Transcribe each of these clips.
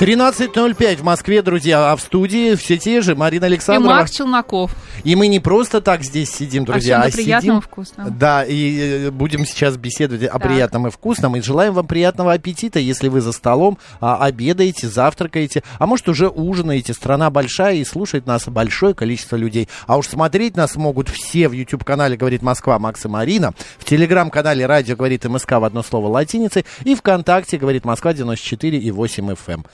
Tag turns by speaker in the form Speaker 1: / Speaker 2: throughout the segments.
Speaker 1: 13.05 в Москве, друзья, а в студии все те же Марина
Speaker 2: И
Speaker 1: Александрова.
Speaker 2: Марк Челноков.
Speaker 1: И мы не просто так здесь сидим, друзья,
Speaker 2: а,
Speaker 1: а, сидим...
Speaker 2: вкусного.
Speaker 1: Да, и э, будем сейчас беседовать о
Speaker 2: Так.
Speaker 1: приятном и вкусном. И желаем вам приятного аппетита, если вы за столом а, обедаете, завтракаете, а может уже ужинаете. Страна большая и слушает нас большое количество людей. А уж смотреть нас могут все в YouTube-канале «Говорит Москва» Макс и Марина, в Телеграм-канале «Радио говорит МСК» в одно слово латиницей и ВКонтакте «Говорит Москва» 94 и 8 FM.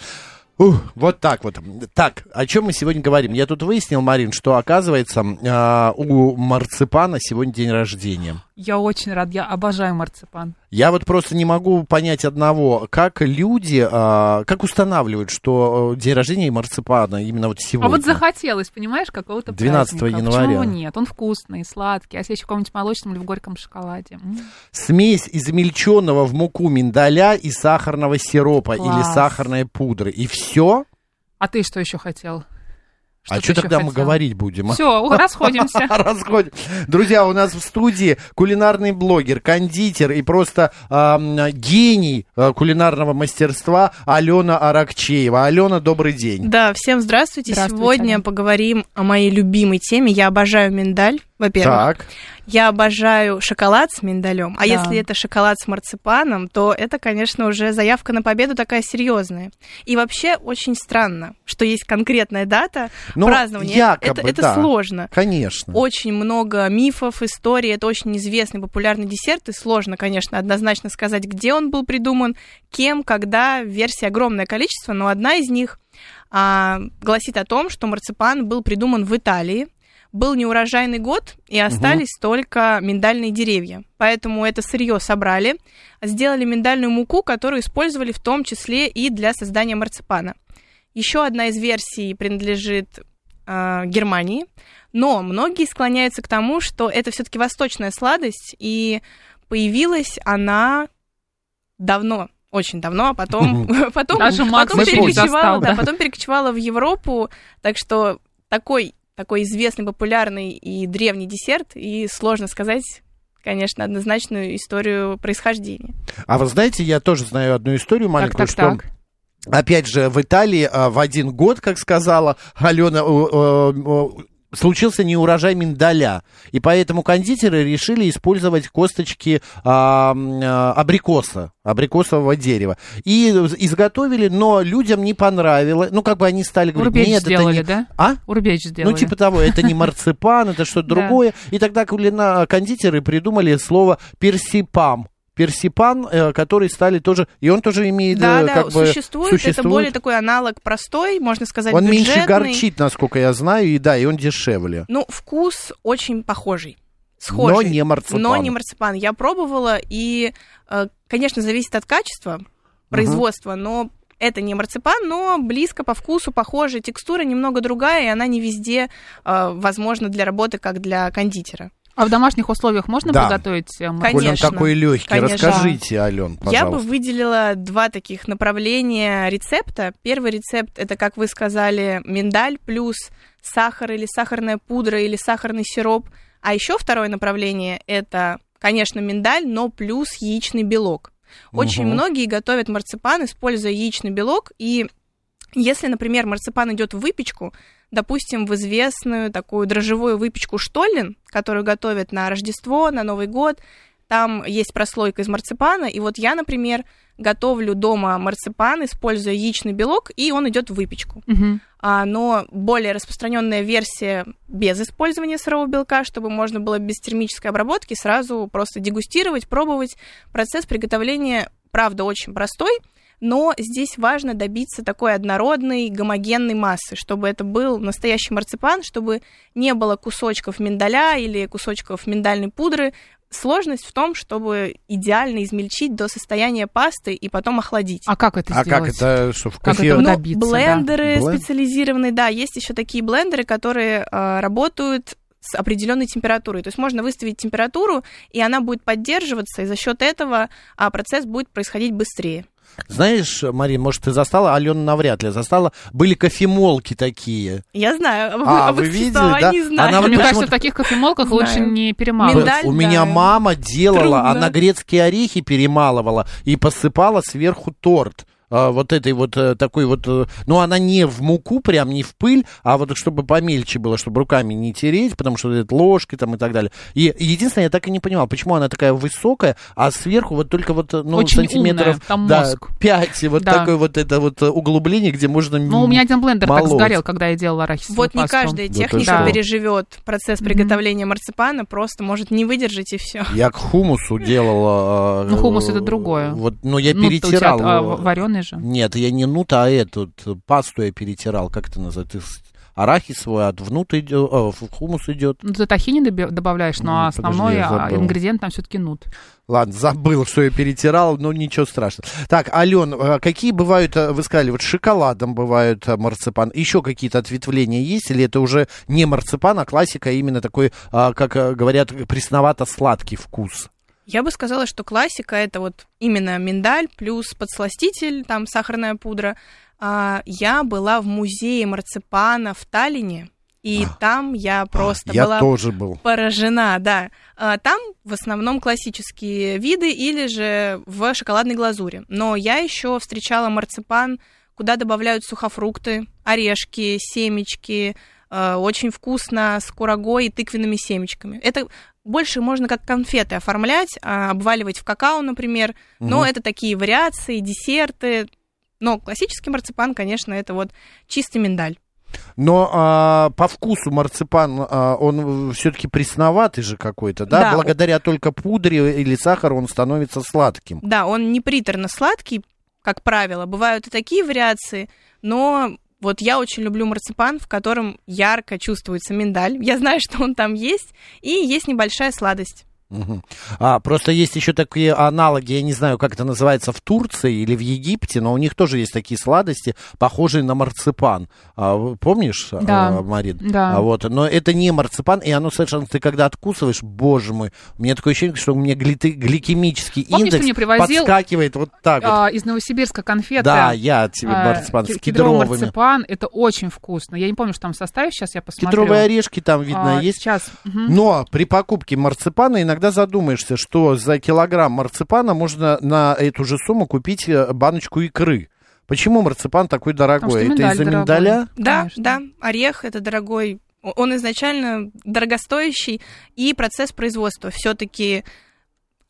Speaker 1: Ух, вот так вот. Так, о чем мы сегодня говорим? Я тут выяснил, Марин, что оказывается а, у марципана сегодня день рождения.
Speaker 2: Я очень рад, я обожаю марципан.
Speaker 1: Я вот просто не могу понять одного, как люди, а, как устанавливают, что э, день рождения марципана именно вот сегодня.
Speaker 2: А вот захотелось, понимаешь, какого-то
Speaker 1: 12
Speaker 2: праздника.
Speaker 1: января.
Speaker 2: Почему нет? Он вкусный, сладкий. А если еще в каком-нибудь молочном или в горьком шоколаде? М.
Speaker 1: Смесь измельченного в муку миндаля и сахарного сиропа или
Speaker 2: Класс.
Speaker 1: сахарной пудры. И все?
Speaker 2: А ты что еще хотел?
Speaker 1: А
Speaker 2: ты
Speaker 1: что тогда мы говорить будем? а?
Speaker 2: Все, расходимся.
Speaker 1: Расходим. Друзья, у нас в студии кулинарный блогер, кондитер и просто ам, гений э, кулинарного мастерства Алена Аракчеева. Алена, добрый день.
Speaker 3: Да, всем здравствуйте.
Speaker 2: Здравствуйте,
Speaker 3: Сегодня
Speaker 2: Алена.
Speaker 3: поговорим о моей любимой теме. Я обожаю миндаль, во-первых.
Speaker 1: Так,
Speaker 3: Я обожаю шоколад с миндалем. А
Speaker 2: Да.
Speaker 3: если это шоколад с марципаном, то это, конечно, уже заявка на победу такая серьезная. И вообще очень странно, что есть конкретная дата
Speaker 1: Ну,
Speaker 3: празднования.
Speaker 1: якобы,
Speaker 3: это это
Speaker 1: да.
Speaker 3: сложно.
Speaker 1: конечно.
Speaker 3: Очень много мифов, историй. Это очень известный, популярный десерт. И сложно, конечно, однозначно сказать, где он был придуман, кем, когда. Версий огромное количество, но одна из них а, гласит о том, что марципан был придуман в Италии. Был неурожайный год, и остались только миндальные деревья. Поэтому это сырье собрали, сделали миндальную муку, которую использовали в том числе и для создания марципана. Еще одна из версий принадлежит э, Германии, но многие склоняются к тому, что это все-таки восточная сладость, и появилась она давно, очень давно, а потом, потом,
Speaker 2: Даже
Speaker 3: потом, перекочевала, да,
Speaker 2: да.
Speaker 3: потом перекочевала в Европу, так что такой, такой известный, популярный и древний десерт, и сложно сказать, конечно, однозначную историю происхождения.
Speaker 1: А вы знаете, я тоже знаю одну историю маленькую,
Speaker 2: так,
Speaker 1: что...
Speaker 2: так.
Speaker 1: Опять же, в Италии а, в один год, как сказала Алена, случился неурожай миндаля. И поэтому кондитеры решили использовать косточки а, а, абрикоса, абрикосового дерева. И изготовили, но людям не понравилось. Ну, как бы они стали говорить,
Speaker 2: Урбеч
Speaker 1: нет, это
Speaker 2: сделали,
Speaker 1: не...
Speaker 2: да?
Speaker 1: А?
Speaker 2: Урбеч сделали.
Speaker 1: Ну, типа того, это не марципан, это что-то другое. И тогда кондитеры придумали слово персипам. Персипан, э, который стали тоже, и он тоже имеет
Speaker 3: Да,
Speaker 1: э,
Speaker 3: да,
Speaker 1: как бы
Speaker 3: существует, это
Speaker 1: существует.
Speaker 3: более такой аналог простой, можно сказать,
Speaker 1: Он меньше
Speaker 3: бюджетный.
Speaker 1: горчит, насколько я знаю, и да, и он дешевле.
Speaker 3: Ну, вкус очень похожий. Схожий.
Speaker 1: Но не марципан.
Speaker 3: Но не марципан. Я пробовала, и, э, конечно, зависит от качества производства, но это не марципан, но близко по вкусу, похоже. Текстура немного другая, и она не везде э, возможна для работы, как для кондитера.
Speaker 2: А в домашних условиях можно
Speaker 1: Да.
Speaker 2: приготовить э,
Speaker 3: Конечно.
Speaker 1: Коль он такой легкий,
Speaker 3: Конечно.
Speaker 1: расскажите, Ален, пожалуйста.
Speaker 3: Я бы выделила два таких направления рецепта. Первый рецепт это, как вы сказали, миндаль плюс сахар или сахарная пудра или сахарный сироп. А еще второе направление это, конечно, миндаль, но плюс яичный белок. Очень
Speaker 1: Мгм.
Speaker 3: многие готовят марципан, используя яичный белок. И если, например, марципан идет в выпечку, допустим, в известную такую дрожжевую выпечку Штоллин, которую готовят на Рождество, на Новый год, там есть прослойка из марципана, и вот я, например, готовлю дома марципан, используя яичный белок, и он идет в выпечку.
Speaker 2: Мгм.
Speaker 3: А, но более распространенная версия без использования сырого белка, чтобы можно было без термической обработки сразу просто дегустировать, пробовать. Процесс приготовления, правда, очень простой, но здесь важно добиться такой однородной, гомогенной массы, чтобы это был настоящий марципан, чтобы не было кусочков миндаля или кусочков миндальной пудры. Сложность в том, чтобы идеально измельчить до состояния пасты и потом охладить.
Speaker 2: А как это
Speaker 1: А
Speaker 2: сделать?
Speaker 1: как это, что в
Speaker 2: Как
Speaker 1: кофе...
Speaker 2: это
Speaker 3: Ну,
Speaker 2: добиться, да.
Speaker 3: блендеры
Speaker 1: Блен-
Speaker 3: специализированные, да, есть еще такие блендеры, которые э, работают с определенной температурой. То есть можно выставить температуру, и она будет поддерживаться, и за счет этого а, процесс будет происходить быстрее.
Speaker 1: Знаешь, Марин, может, ты застала, Алена навряд ли застала, были кофемолки такие.
Speaker 3: Я знаю,
Speaker 1: А,
Speaker 3: об
Speaker 1: вы видели, да?
Speaker 3: знаю.
Speaker 1: Она вот
Speaker 2: Мне кажется, в таких кофемолках
Speaker 3: Знаю.
Speaker 2: лучше не перемалывать.
Speaker 3: Миндаль,
Speaker 1: У
Speaker 3: да.
Speaker 1: меня мама делала,
Speaker 3: Трудно.
Speaker 1: она грецкие орехи перемалывала и посыпала сверху торт. А, вот этой вот э, такой вот, э, ну она не в муку, прям не в пыль, а вот чтобы помельче было, чтобы руками не тереть, потому что это ложкой там и так далее. И единственное, я так и не понимал, почему она такая высокая, а сверху вот только вот, э, ну,
Speaker 2: Очень
Speaker 1: сантиметров,
Speaker 2: умная, там
Speaker 1: да,
Speaker 2: мозг.
Speaker 1: 5, вот
Speaker 2: Да.
Speaker 1: такое вот это вот углубление, где можно
Speaker 2: Ну, у меня один блендер так
Speaker 1: молоть.
Speaker 2: сгорел, когда я делала арахисовую
Speaker 3: Вот не
Speaker 2: пасту.
Speaker 3: каждая
Speaker 1: Да ты
Speaker 3: техника
Speaker 2: что?
Speaker 3: переживет процесс приготовления марципана, просто может не выдержать и все.
Speaker 1: Я к хумусу делала.
Speaker 2: Ну, хумус это другое.
Speaker 1: Вот, ну, я
Speaker 2: Ну,
Speaker 1: перетирал.
Speaker 2: а, вареный же.
Speaker 1: Нет, я не нут, а эту т- пасту я перетирал. Как это называется? Арахисовую, от внут идет, в хумус идет.
Speaker 2: Ну, ты тахини добавляешь, но
Speaker 1: М,
Speaker 2: основной
Speaker 1: подожди,
Speaker 2: а, ингредиент там все-таки нут.
Speaker 1: Ладно, забыл, что я перетирал, но ничего страшного. Так, Ален, а какие бывают, а, вы сказали, вот шоколадом бывают а, марципан. Еще какие-то ответвления есть? Или это уже не марципан, а классика, а именно такой, а, как а, говорят, пресновато-сладкий вкус?
Speaker 3: Я бы сказала, что классика это вот именно миндаль плюс подсластитель, там сахарная пудра. А, я была в музее марципана в Таллине, и там я просто
Speaker 1: я
Speaker 3: была
Speaker 1: тоже был.
Speaker 3: поражена, да. А, Там в основном классические виды или же в шоколадной глазури. Но я еще встречала марципан, куда добавляют сухофрукты, орешки, семечки. Э, Очень вкусно с курагой и тыквенными семечками. Это больше можно как конфеты оформлять, а, обваливать в какао, например. Но
Speaker 1: Мгм.
Speaker 3: это такие вариации, десерты. Но классический марципан, конечно, это вот чистый миндаль.
Speaker 1: Но а, по вкусу марципан, а, он все-таки пресноватый же какой-то, да?
Speaker 3: Да.
Speaker 1: Благодаря только пудре или сахару он становится сладким.
Speaker 3: Да, он не приторно сладкий, как правило. Бывают и такие вариации, но вот я очень люблю марципан, в котором ярко чувствуется миндаль. Я знаю, что он там есть, и есть небольшая сладость.
Speaker 1: А, просто есть еще такие аналоги, я не знаю, как это называется, в Турции или в Египте, но у них тоже есть такие сладости, похожие на марципан. А, помнишь,
Speaker 2: Да.
Speaker 1: а, Марин?
Speaker 2: Да.
Speaker 1: А вот, но это не марципан, и оно совершенно, ты когда откусываешь, боже мой, у меня такое ощущение, что у меня глиты- гликемический
Speaker 2: Помнишь,
Speaker 1: индекс
Speaker 2: привозил,
Speaker 1: подскакивает вот так вот.
Speaker 2: А, из Новосибирска конфеты.
Speaker 1: Да, я от тебя
Speaker 2: а,
Speaker 1: марципан с
Speaker 2: ки- кедровый
Speaker 1: кедровыми.
Speaker 2: марципан, это очень вкусно. Я не помню, что там в составе, сейчас я посмотрю.
Speaker 1: Кедровые орешки там, видно,
Speaker 2: А,
Speaker 1: есть.
Speaker 2: Сейчас. мгм.
Speaker 1: Но при покупке марципана иногда задумаешься, что за килограмм марципана можно на эту же сумму купить э, баночку икры. Почему марципан такой дорогой? Это из-за
Speaker 2: дорогой.
Speaker 1: миндаля?
Speaker 3: Да,
Speaker 2: Конечно.
Speaker 3: да, орех это дорогой. Он изначально дорогостоящий, и процесс производства все-таки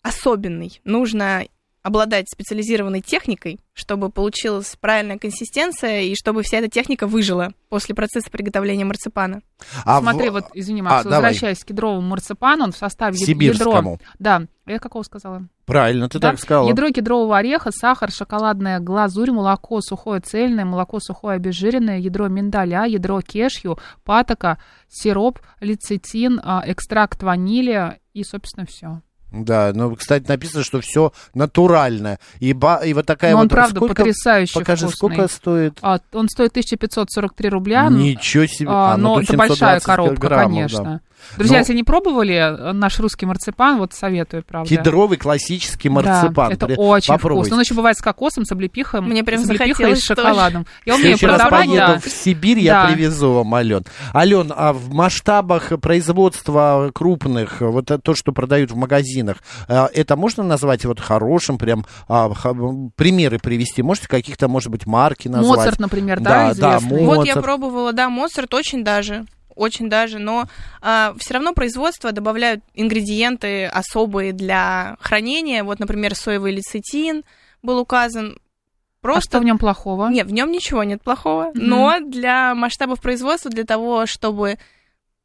Speaker 3: особенный. Нужно обладать специализированной техникой, чтобы получилась правильная консистенция и чтобы вся эта техника выжила после процесса приготовления марципана.
Speaker 1: А в-
Speaker 2: Смотри, вот, извини,
Speaker 1: а,
Speaker 2: Макс,
Speaker 1: давай.
Speaker 2: возвращаясь к кедровому марципану, он в составе
Speaker 1: Сибирскому.
Speaker 2: ядро... Да, я какого сказала?
Speaker 1: Правильно, ты
Speaker 2: Да?
Speaker 1: так сказала.
Speaker 2: Ядро кедрового ореха, сахар, шоколадная глазурь, молоко сухое цельное, молоко сухое обезжиренное, ядро миндаля, ядро кешью, патока, сироп, лецитин, а, экстракт ванили и, собственно, все.
Speaker 1: Да, ну, кстати, написано, что все натуральное. И, ба- и вот такая
Speaker 2: Но он,
Speaker 1: вот...
Speaker 2: правда,
Speaker 1: сколько-
Speaker 2: потрясающе
Speaker 1: Покажи,
Speaker 2: вкусный.
Speaker 1: сколько стоит?
Speaker 2: А, он стоит 1543 рубля.
Speaker 1: Ничего себе.
Speaker 2: А,
Speaker 1: А, ну,
Speaker 2: но это большая
Speaker 1: 720
Speaker 2: коробка,
Speaker 1: граммов,
Speaker 2: конечно.
Speaker 1: да.
Speaker 2: Друзья,
Speaker 1: Но-
Speaker 2: если не пробовали э, наш русский марципан, вот советую, правда.
Speaker 1: Кедровый классический
Speaker 2: Да,
Speaker 1: марципан.
Speaker 2: это
Speaker 1: При-
Speaker 2: очень
Speaker 1: попробуйте.
Speaker 2: вкусно. Он еще бывает с кокосом, с облепихой.
Speaker 3: Мне прям
Speaker 2: с облепихой и
Speaker 3: захотелось
Speaker 2: с шоколадом. Я
Speaker 1: В
Speaker 2: умею
Speaker 1: следующий раз
Speaker 2: продавать,
Speaker 1: поеду
Speaker 2: да.
Speaker 1: в Сибирь, я
Speaker 2: Да.
Speaker 1: привезу вам, Ален. Ален, а в масштабах производства крупных, вот это то, что продают в магазинах, э, это можно назвать вот хорошим, прям а, ха- примеры привести? Можете каких-то, может быть, марки назвать?
Speaker 2: Моцарт, например,
Speaker 1: Да,
Speaker 2: да,
Speaker 1: да,
Speaker 2: известный.
Speaker 1: Мо-
Speaker 3: Вот я
Speaker 1: Моцарт.
Speaker 3: пробовала, да, Моцарт очень даже, очень даже, но все равно производство добавляют ингредиенты особые для хранения. Вот, например, соевый лецитин был указан.
Speaker 2: А
Speaker 3: Просто
Speaker 2: что в нем плохого?
Speaker 3: Нет, в нем ничего нет плохого,
Speaker 2: Мгм.
Speaker 3: но для масштабов производства, для того, чтобы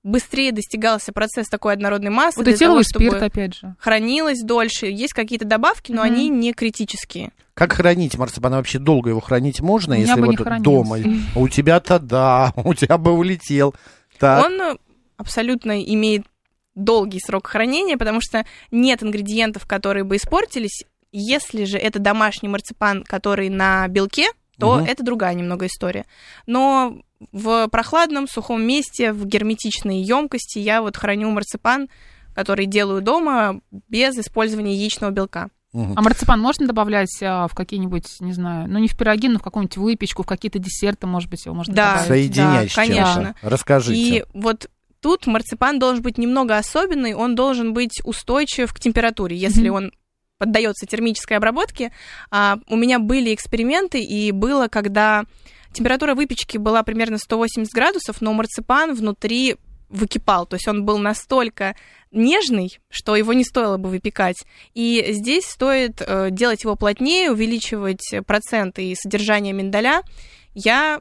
Speaker 3: быстрее достигался процесс такой однородной массы,
Speaker 2: Вот
Speaker 3: для того, чтобы
Speaker 2: спирт, опять же.
Speaker 3: хранилось дольше, есть какие-то добавки, но
Speaker 2: Мгм.
Speaker 3: они не критические.
Speaker 1: Как хранить марципан? Вообще долго его хранить можно, если вот дома? У тебя-то да, у тебя бы улетел. Так.
Speaker 3: Он э, абсолютно имеет долгий срок хранения, потому что нет ингредиентов, которые бы испортились. Если же это домашний марципан, который на белке то
Speaker 1: Мгм.
Speaker 3: это другая немного история. Но в прохладном, сухом месте, в герметичной емкости я вот храню марципан, который делаю дома без использования яичного белка.
Speaker 1: Мгм.
Speaker 2: А марципан можно добавлять а, в какие-нибудь, не знаю, ну не в пироги, но в какую-нибудь выпечку, в какие-то десерты, может быть, его можно
Speaker 3: Да.
Speaker 2: добавить?
Speaker 1: Соединять
Speaker 3: да,
Speaker 1: с чем-то.
Speaker 3: конечно.
Speaker 1: Расскажите.
Speaker 3: И вот тут марципан должен быть немного особенный, он должен быть устойчив к температуре, если
Speaker 2: Мгм.
Speaker 3: он поддается термической обработке. А, у меня были эксперименты, и было, когда температура выпечки была примерно 180 градусов, но марципан внутри выкипал, то есть он был настолько нежный, что его не стоило бы выпекать. И здесь стоит э, делать его плотнее, увеличивать проценты и содержание миндаля. Я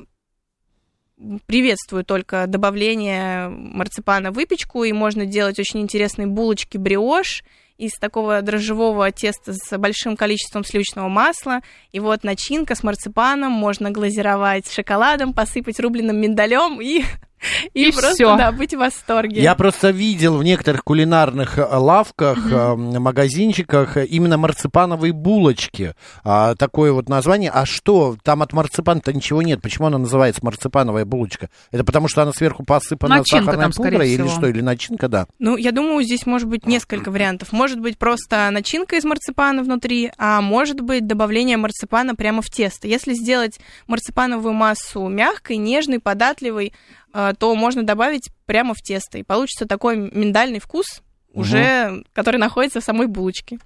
Speaker 3: приветствую только добавление марципана в выпечку, и можно делать очень интересные булочки бриош из такого дрожжевого теста с большим количеством сливочного масла. И вот начинка с марципаном, можно глазировать шоколадом, посыпать рубленым миндалем и, и,
Speaker 2: И
Speaker 3: просто
Speaker 2: всё.
Speaker 3: да, быть в восторге.
Speaker 1: Я просто видел в некоторых кулинарных э, лавках, э, магазинчиках э, именно марципановые булочки. А, такое вот название. А что, там от марципана-то ничего нет. Почему она называется марципановая булочка? Это потому, что она сверху посыпана
Speaker 2: Начинка
Speaker 1: сахарной
Speaker 2: там,
Speaker 1: пудрой или
Speaker 2: всего.
Speaker 1: что? Или начинка, да?
Speaker 3: Ну, я думаю, здесь может быть несколько вариантов. Может быть просто начинка из марципана внутри, а может быть добавление марципана прямо в тесто. Если сделать марципановую массу мягкой, нежной, податливой, э, то можно добавить прямо в тесто. И получится такой миндальный вкус, уже, который находится в самой булочке.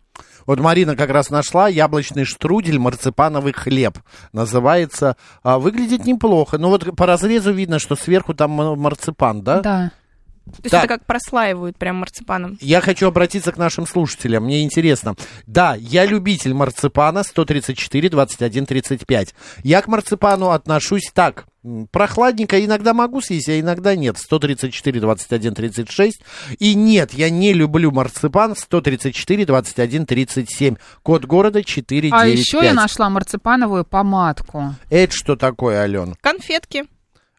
Speaker 1: Вот Марина как раз нашла яблочный штрудель, марципановый хлеб. Называется. А, выглядит неплохо. Но вот по разрезу видно, что сверху там марципан, да?
Speaker 2: Да.
Speaker 3: То есть
Speaker 1: Так.
Speaker 3: это как прослаивают прям марципаном.
Speaker 1: Я хочу обратиться к нашим слушателям. Мне интересно. Да, я любитель марципана 134 21 35. Я к марципану отношусь так. Прохладненько иногда могу съесть, а иногда нет. 134 21 36. И нет, я не люблю марципан 134 21 37. Код города 495.
Speaker 2: А еще я нашла марципановую помадку.
Speaker 1: Это что такое, Ален?
Speaker 3: Конфетки.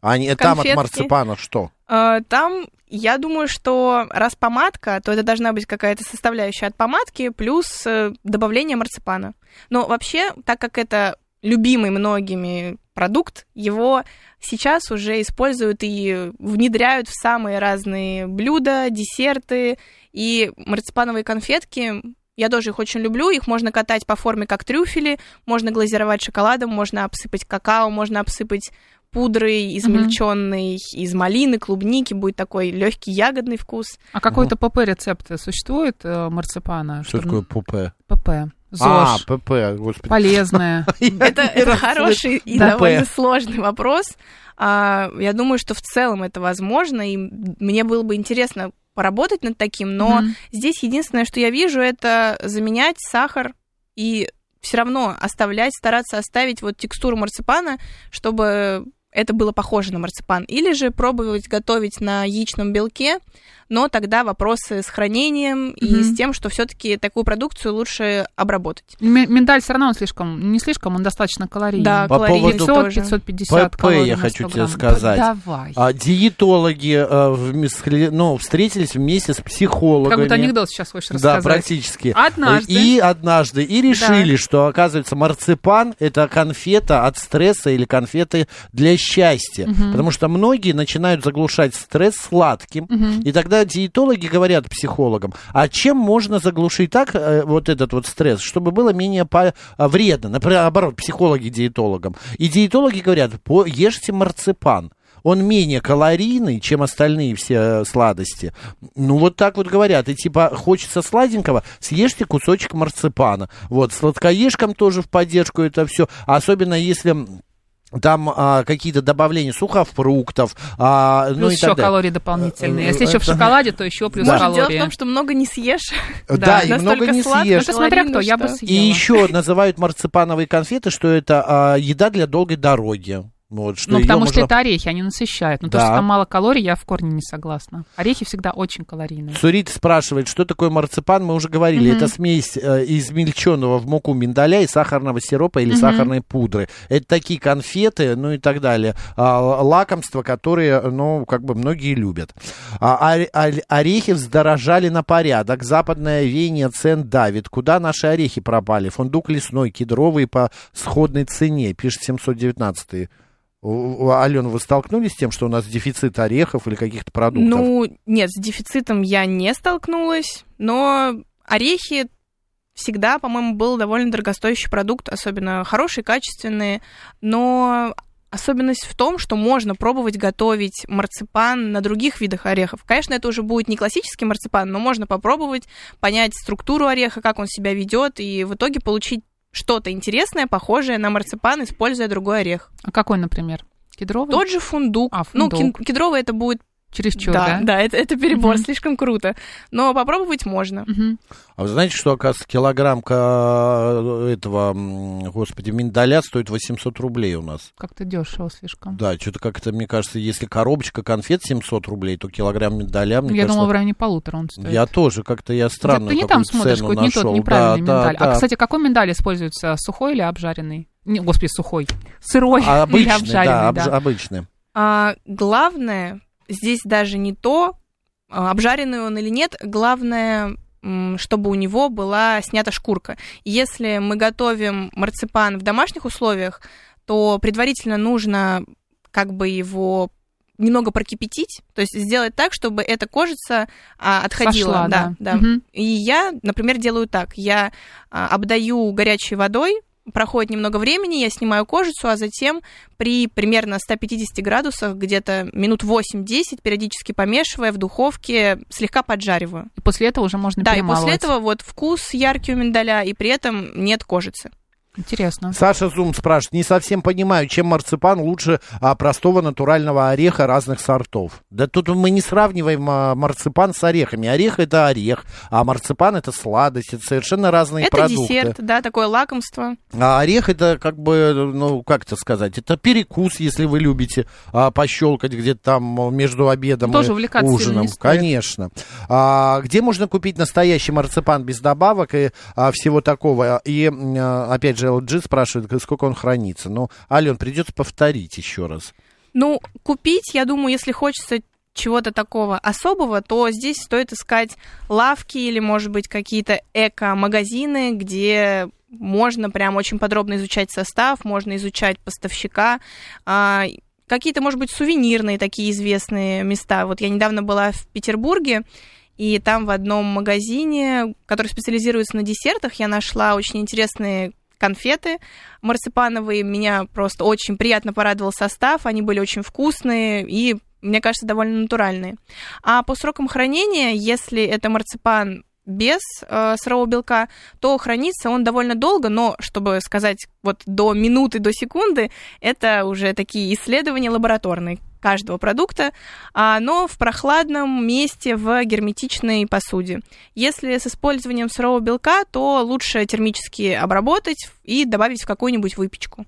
Speaker 1: А не, там от марципана что?
Speaker 3: Э, Там, я думаю, что раз помадка, то это должна быть какая-то составляющая от помадки плюс э, добавление марципана. Но вообще, так как это любимый многими продукт, его сейчас уже используют и внедряют в самые разные блюда, десерты и марципановые конфетки. Я тоже их очень люблю. Их можно катать по форме как трюфели, можно глазировать шоколадом, можно обсыпать какао, можно обсыпать пудрой измельченной из малины, клубники, будет такой легкий ягодный вкус.
Speaker 2: А какой-то ПП-рецепт существует э, марципана?
Speaker 1: Что такое ПП?
Speaker 2: ПП.
Speaker 1: А,
Speaker 2: ЗОЖ.
Speaker 1: ПП, господи.
Speaker 2: Полезное.
Speaker 3: Это, это хороший и
Speaker 1: Да.
Speaker 3: довольно сложный вопрос. А, я думаю, что в целом это возможно, и мне было бы интересно поработать над таким, но здесь единственное, что я вижу, это заменять сахар и все равно оставлять, стараться оставить вот текстуру марципана, чтобы это было похоже на марципан. Или же пробовать готовить на яичном белке, но тогда вопросы с хранением и
Speaker 2: Мгм.
Speaker 3: с тем, что все-таки такую продукцию лучше обработать.
Speaker 2: Ми- Миндаль все равно он слишком, не слишком, он достаточно калорийный.
Speaker 3: Да,
Speaker 1: По
Speaker 3: калорийный
Speaker 1: поводу-
Speaker 2: 500,
Speaker 3: тоже.
Speaker 2: 550
Speaker 1: ПП
Speaker 2: калорий
Speaker 1: я хочу
Speaker 2: 100
Speaker 1: тебе сказать.
Speaker 2: Давай.
Speaker 1: А, диетологи вмес- ну, встретились вместе с психологами.
Speaker 2: Как будто анекдот сейчас хочешь
Speaker 1: Да,
Speaker 2: рассказать.
Speaker 1: практически.
Speaker 2: Однажды.
Speaker 1: И однажды. И решили, что, оказывается, марципан это конфета от стресса или конфеты для счастья. Потому что многие начинают заглушать стресс сладким. И тогда диетологи говорят психологам, а чем можно заглушить так э, вот этот вот стресс, чтобы было менее по- а, вредно? Например, наоборот, психологи диетологам. И диетологи говорят, ешьте марципан. Он менее калорийный, чем остальные все э, сладости. Ну, вот так вот говорят. И типа, хочется сладенького, съешьте кусочек марципана. Вот, сладкоежкам тоже в поддержку это все. Особенно если там а, какие-то добавления сухофруктов, а, ну
Speaker 2: Плюс
Speaker 1: и
Speaker 2: еще
Speaker 1: так далее.
Speaker 2: калории дополнительные. Если
Speaker 1: Э,
Speaker 2: еще в шоколаде, то еще плюс
Speaker 1: Да.
Speaker 3: Может, дело в
Speaker 2: калории.
Speaker 3: том, что много не съешь.
Speaker 1: Да, и
Speaker 3: Настолько
Speaker 1: много не
Speaker 3: сладко,
Speaker 1: съешь.
Speaker 2: Это смотря кто, я бы съела.
Speaker 1: И еще называют марципановые конфеты, что это а, еда для долгой дороги. Вот, что
Speaker 2: Ну, потому что
Speaker 1: можно-
Speaker 2: это орехи, они насыщают. Но то,
Speaker 1: Да.
Speaker 2: что там мало калорий, я в корне не согласна. Орехи всегда очень калорийные.
Speaker 1: Цурит спрашивает, что такое марципан, мы уже говорили,
Speaker 2: Мгм.
Speaker 1: это смесь э, измельченного в муку миндаля и сахарного сиропа или
Speaker 2: Мгм.
Speaker 1: сахарной пудры. Это такие конфеты, ну и так далее, а, лакомства, которые, ну, как бы многие любят. А, ори- орехи вздорожали на порядок, западное веяние цен давит. Куда наши орехи пропали? Фундук лесной, кедровый по сходной цене, пишет 719 Алена, вы столкнулись с тем, что у нас дефицит орехов или каких-то продуктов?
Speaker 3: Ну, нет, с дефицитом я не столкнулась, но орехи всегда, по-моему, был довольно дорогостоящий продукт, особенно хорошие, качественные, но особенность в том, что можно пробовать готовить марципан на других видах орехов. Конечно, это уже будет не классический марципан, но можно попробовать понять структуру ореха, как он себя ведет, и в итоге получить что-то интересное, похожее на марципан, используя другой орех.
Speaker 2: А какой, например? Кедровый?
Speaker 3: Тот же фундук.
Speaker 2: А,
Speaker 3: Ну,
Speaker 2: фундук.
Speaker 3: кен- кедровый это будет
Speaker 2: Чересчур,
Speaker 3: да,
Speaker 2: да?
Speaker 3: да, это, это перебор,
Speaker 2: Мгм.
Speaker 3: слишком круто. Но попробовать можно.
Speaker 2: Мгм.
Speaker 1: А вы знаете, что, оказывается, килограмм ка- этого, господи, миндаля стоит 800 рублей у нас?
Speaker 2: Как-то дешево слишком.
Speaker 1: Да, что-то как-то, мне кажется, если коробочка конфет 700 рублей, то килограмм миндаля, мне
Speaker 2: я
Speaker 1: кажется...
Speaker 2: думала, в районе полутора он стоит.
Speaker 1: Я тоже, как-то я странно
Speaker 2: Ты не там смотришь, какой-то не тот неправильный миндаль. А, кстати, какой миндаль используется, сухой или обжаренный? Не, господи, сухой. Сырой
Speaker 1: А
Speaker 2: или
Speaker 1: обычный,
Speaker 2: обжаренный,
Speaker 1: да,
Speaker 2: да.
Speaker 1: обж- обычный.
Speaker 3: А, главное, здесь даже не то, а, обжаренный он или нет, главное, чтобы у него была снята шкурка. Если мы готовим марципан в домашних условиях, то предварительно нужно как бы его немного прокипятить, то есть сделать так, чтобы эта кожица а, отходила.
Speaker 2: Сошла,
Speaker 3: да, да.
Speaker 2: Мгм.
Speaker 3: И я, например, делаю так. Я а, обдаю горячей водой, проходит немного времени, я снимаю кожицу, а затем при примерно 150 градусах, где-то минут 8-10, периодически помешивая в духовке, слегка поджариваю.
Speaker 2: И после этого уже можно
Speaker 3: Да, и после этого вот вкус яркий у миндаля, и при этом нет кожицы.
Speaker 2: Интересно.
Speaker 1: Саша Зум спрашивает, не совсем понимаю, чем марципан лучше а, простого натурального ореха разных сортов. Да тут мы не сравниваем а, марципан с орехами. Орех это орех, а марципан это сладость, это совершенно разные
Speaker 3: Это
Speaker 1: продукты.
Speaker 3: десерт, да, такое лакомство.
Speaker 1: А орех это как бы, ну, как это сказать, это перекус, если вы любите а, пощелкать где-то там между обедом
Speaker 2: Тоже
Speaker 1: и ужином. Конечно. А, где можно купить настоящий марципан без добавок и а, всего такого? И, а, опять же, LG спрашивает, сколько он хранится. Ну, Ален, придется повторить еще раз.
Speaker 3: Ну, купить, я думаю, если хочется чего-то такого особого, то здесь стоит искать лавки или, может быть, какие-то эко-магазины, где можно прям очень подробно изучать состав, можно изучать поставщика, а, какие-то, может быть, сувенирные такие известные места. Вот я недавно была в Петербурге, и там в одном магазине, который специализируется на десертах, я нашла очень интересные конфеты марципановые. Меня просто очень приятно порадовал состав. Они были очень вкусные и, мне кажется, довольно натуральные. А по срокам хранения, если это марципан без э, сырого белка, то хранится он довольно долго, но, чтобы сказать вот до минуты, до секунды, это уже такие исследования лабораторные каждого продукта, а, но в прохладном месте в герметичной посуде. Если с использованием сырого белка, то лучше термически обработать и добавить в какую-нибудь выпечку.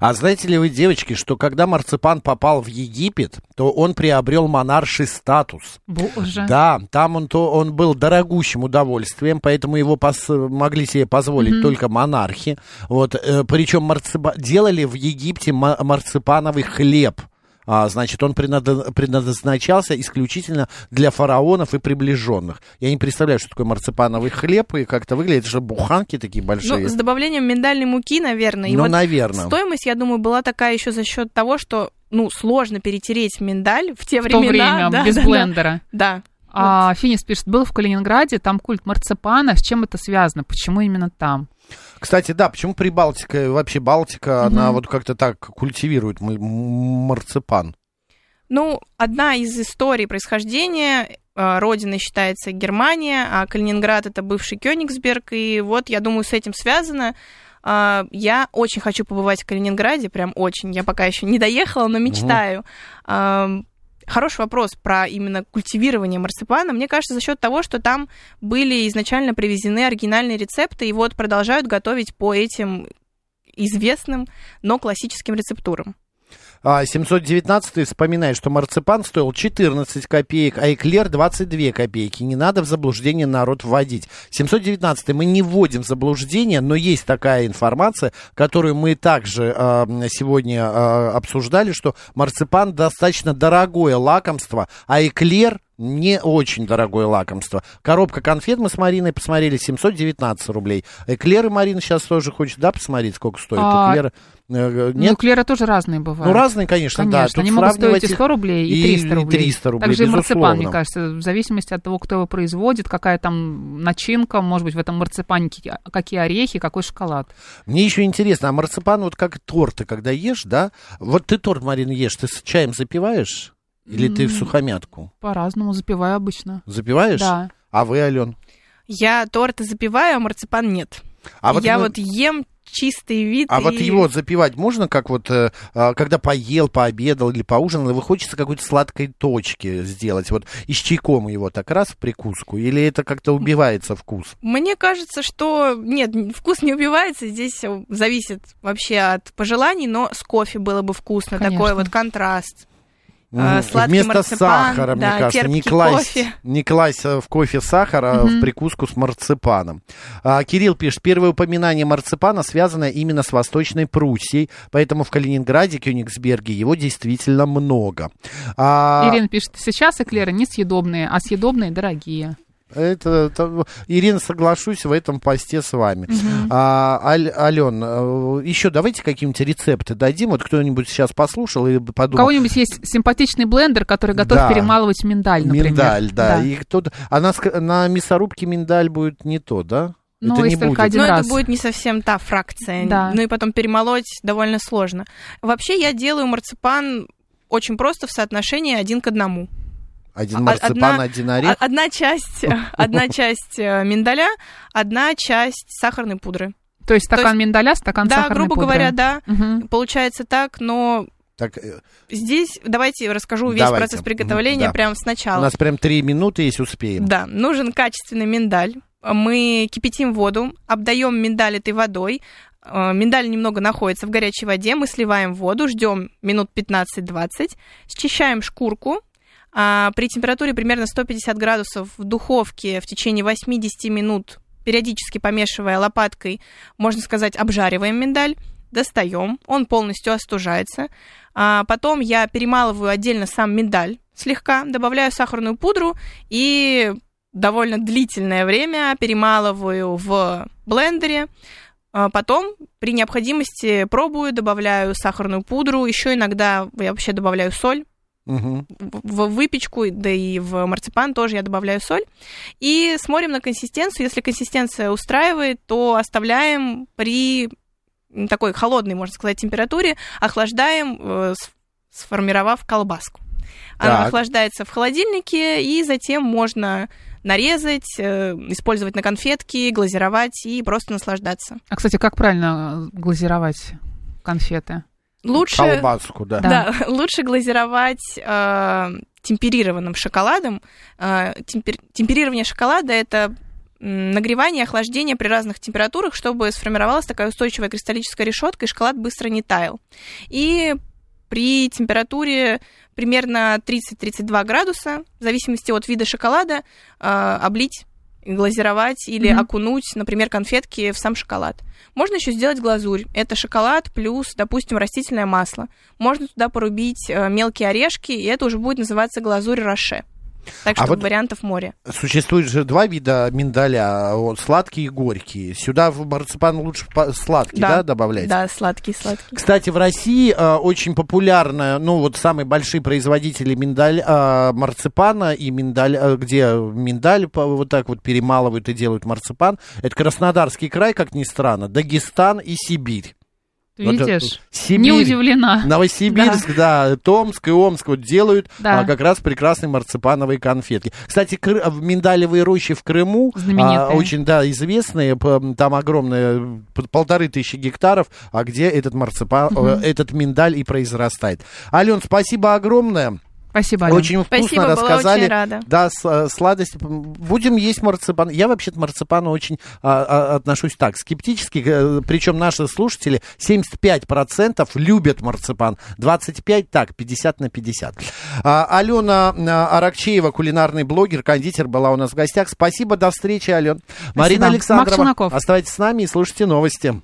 Speaker 1: А знаете ли вы, девочки, что когда марципан попал в Египет, то он приобрел монарший статус?
Speaker 2: Боже.
Speaker 1: Да, там он, то, он был дорогущим удовольствием, поэтому его пос- могли себе позволить
Speaker 2: Мгм.
Speaker 1: только монархи. Вот, э, причем марципа- делали в Египте ма- марципановый хлеб. А, значит, он предназна- предназначался исключительно для фараонов и приближенных. Я не представляю, что такое марципановый хлеб и как это выглядит, что буханки такие большие.
Speaker 3: Ну, с добавлением миндальной муки, наверное. И
Speaker 1: Ну,
Speaker 3: вот
Speaker 1: наверное.
Speaker 3: стоимость, я думаю, была такая еще за счет того, что ну, сложно перетереть миндаль в те
Speaker 2: В то
Speaker 3: времена.
Speaker 2: время,
Speaker 3: да,
Speaker 2: без
Speaker 3: да, да.
Speaker 2: блендера.
Speaker 3: Да.
Speaker 2: А Финис пишет, был в Калининграде, там культ марципана. С чем это связано? Почему именно там?
Speaker 1: Кстати, да, почему Прибалтика, вообще Балтика,
Speaker 2: Мгм.
Speaker 1: она вот как-то так культивирует марципан?
Speaker 3: Ну, одна из историй происхождения э, родиной считается Германия, а Калининград это бывший Кёнигсберг, и вот, я думаю, с этим связано. А, Я очень хочу побывать в Калининграде, прям очень. Я пока еще не доехала, но мечтаю. А, Хороший вопрос про именно культивирование марципана. Мне кажется, за счет того, что там были изначально привезены оригинальные рецепты, и вот продолжают готовить по этим известным, но классическим рецептурам.
Speaker 1: А, 719 вспоминает, что марципан стоил 14 копеек, а эклер 22 копейки. Не надо в заблуждение народ вводить. 719 мы не вводим в заблуждение, но есть такая информация, которую мы также а, сегодня а, обсуждали, что марципан достаточно дорогое лакомство, а эклер не очень дорогое лакомство. Коробка конфет мы с Мариной посмотрели 719 рублей. Эклеры Марина сейчас тоже хочет, да, посмотреть, сколько стоит
Speaker 2: А,
Speaker 1: эклеры? Э,
Speaker 2: Ну,
Speaker 1: Нет?
Speaker 2: эклеры тоже разные бывают.
Speaker 1: Ну, разные, конечно, да.
Speaker 2: Конечно,
Speaker 1: Тут
Speaker 2: они могут стоить и
Speaker 1: сравнивать
Speaker 2: 100 рублей, и
Speaker 1: и
Speaker 2: 300 рублей.
Speaker 1: 300 рублей,
Speaker 2: Также и марципан,
Speaker 1: безусловно.
Speaker 2: мне кажется, в зависимости от того, кто его производит, какая там начинка, может быть, в этом марципане какие- какие орехи, какой шоколад.
Speaker 1: Мне еще интересно, а марципан вот как торты, когда ешь, да? Вот ты торт, Марина, ешь, ты с чаем запиваешь? Или ты в сухомятку?
Speaker 2: По-разному запиваю обычно.
Speaker 1: Запиваешь?
Speaker 2: Да.
Speaker 1: А вы, Ален?
Speaker 3: Я торты запиваю, а марципан нет.
Speaker 1: А вот,
Speaker 3: я
Speaker 1: мы-
Speaker 3: вот ем чистый вид.
Speaker 1: а вот
Speaker 3: и-
Speaker 1: его запивать можно, как вот, э, а, когда поел, пообедал или поужинал, и вы хочется какой-то сладкой точки сделать, вот и с чайком его так раз в прикуску, или это как-то убивается вкус?
Speaker 3: Мне кажется, что нет, вкус не убивается. Здесь э, зависит вообще от пожеланий, но с кофе было бы вкусно. Такой
Speaker 2: Конечно.
Speaker 3: вот контраст. А, сладкий
Speaker 1: Вместо
Speaker 3: марципан,
Speaker 1: сахара, мне
Speaker 3: да,
Speaker 1: кажется, не класть,
Speaker 3: кофе.
Speaker 1: не класть э, в кофе сахар, а в прикуску с марципаном. А, Кирилл пишет, первое упоминание марципана связано именно с Восточной Пруссией, поэтому в Калининграде, Кёнигсберге его действительно много. А,
Speaker 2: Ирина пишет, сейчас эклеры несъедобные, а съедобные дорогие.
Speaker 1: Это, это- Ирина, соглашусь в этом посте с вами. А, Аль- Ален, э, еще давайте какие-нибудь рецепты дадим. Вот кто-нибудь сейчас послушал и
Speaker 2: У
Speaker 1: подумал,
Speaker 2: кого-нибудь есть симпатичный блендер, который готов
Speaker 1: Да.
Speaker 2: перемалывать миндаль, например.
Speaker 1: Миндаль, да. И кто-то... А на, на мясорубке миндаль будет не то, да?
Speaker 2: Ну,
Speaker 1: это не
Speaker 2: только
Speaker 1: будет.
Speaker 2: один
Speaker 3: Но
Speaker 2: раз.
Speaker 3: это будет не совсем та фракция.
Speaker 2: Да.
Speaker 3: Ну и потом перемолоть довольно сложно. Вообще я делаю марципан очень просто в соотношении один к одному.
Speaker 1: Один
Speaker 3: А-
Speaker 1: марципан,
Speaker 3: одна-
Speaker 1: один орех.
Speaker 3: О- Одна часть, одна часть э, миндаля, одна часть сахарной пудры.
Speaker 2: То есть стакан
Speaker 3: есть-
Speaker 2: миндаля, стакан
Speaker 3: да,
Speaker 2: сахарной
Speaker 3: грубо
Speaker 2: пудры.
Speaker 3: говоря, да.
Speaker 2: Мгм.
Speaker 3: Получается так, но
Speaker 1: Так, э,
Speaker 3: здесь давайте расскажу весь
Speaker 1: Давайте.
Speaker 3: процесс приготовления
Speaker 1: Да.
Speaker 3: прямо
Speaker 1: у
Speaker 3: сначала.
Speaker 1: нас прям три минуты, если успеем.
Speaker 3: Да, нужен качественный миндаль. Мы кипятим воду, обдаем миндаль этой водой. Э, Миндаль немного находится в горячей воде. Мы сливаем воду, ждем минут 15-20, счищаем шкурку. А, При температуре примерно 150 градусов в духовке в течение 80 минут, периодически помешивая лопаткой, можно сказать, обжариваем миндаль. Достаем, он полностью остужается. А потом я перемалываю отдельно сам миндаль слегка, добавляю сахарную пудру и довольно длительное время перемалываю в блендере. А Потом, при необходимости, пробую, добавляю сахарную пудру. Еще иногда я вообще добавляю соль
Speaker 1: Мгм.
Speaker 3: в в выпечку, да и в марципан тоже я добавляю соль. И смотрим на консистенцию. Если консистенция устраивает, то оставляем при такой холодной, можно сказать, температуре, охлаждаем, э, сформировав колбаску. Она
Speaker 1: Так.
Speaker 3: охлаждается в холодильнике, и затем можно нарезать, э, использовать на конфетки, глазировать и просто наслаждаться.
Speaker 2: А, кстати, как правильно э, глазировать конфеты?
Speaker 3: Лучше...
Speaker 1: Колбаску, да.
Speaker 2: Да.
Speaker 3: Да, лучше глазировать э, темперированным шоколадом. Э, темпер- темперирование шоколада это нагревание и охлаждение при разных температурах, чтобы сформировалась такая устойчивая кристаллическая решетка, и шоколад быстро не таял. И при температуре примерно 30-32 градуса, в зависимости от вида шоколада, э, облить, глазировать или
Speaker 2: Мгм.
Speaker 3: окунуть, например, конфетки в сам шоколад. Можно еще сделать глазурь. Это шоколад плюс, допустим, растительное масло. Можно туда порубить э, мелкие орешки, и это уже будет называться глазурь роше. Так
Speaker 1: А
Speaker 3: что
Speaker 1: вот-
Speaker 3: вариантов море.
Speaker 1: Существует же два вида миндаля, вот, сладкий и горький. Сюда в марципан лучше сладкий, да,
Speaker 3: Да.
Speaker 1: добавлять?
Speaker 3: Да, сладкий, сладкий.
Speaker 1: Кстати, в России э, очень популярная, ну вот самые большие производители миндаль, э, марципана и миндаль, э, где миндаль вот так вот перемалывают и делают марципан, это Краснодарский край, как ни странно, Дагестан и Сибирь.
Speaker 2: Видишь?
Speaker 1: Сибирь,
Speaker 2: Не удивлена.
Speaker 1: Новосибирск, да. Томск и Омск вот делают
Speaker 2: Да.
Speaker 1: а, как раз прекрасные марципановые конфетки. Кстати, в миндалевые рощи в Крыму а, очень, да, известные, там огромные, полторы тысячи гектаров, а где этот марципан, э, этот миндаль и произрастает. Ален, спасибо огромное.
Speaker 2: Спасибо, Алена.
Speaker 1: Очень вкусно
Speaker 3: Спасибо, была
Speaker 1: рассказали.
Speaker 3: очень рада.
Speaker 1: Да, с, сладости. Будем есть марципан. Я вообще к марципану очень а, а, отношусь так, скептически. э, Причем наши слушатели 75% любят марципан. 25 так, 50 на 50. А, Алена а, Аракчеева, кулинарный блогер, кондитер, была у нас в гостях. Спасибо, до встречи, Ален. Марина Александрова.
Speaker 2: Челноков.
Speaker 1: Оставайтесь с нами и слушайте новости.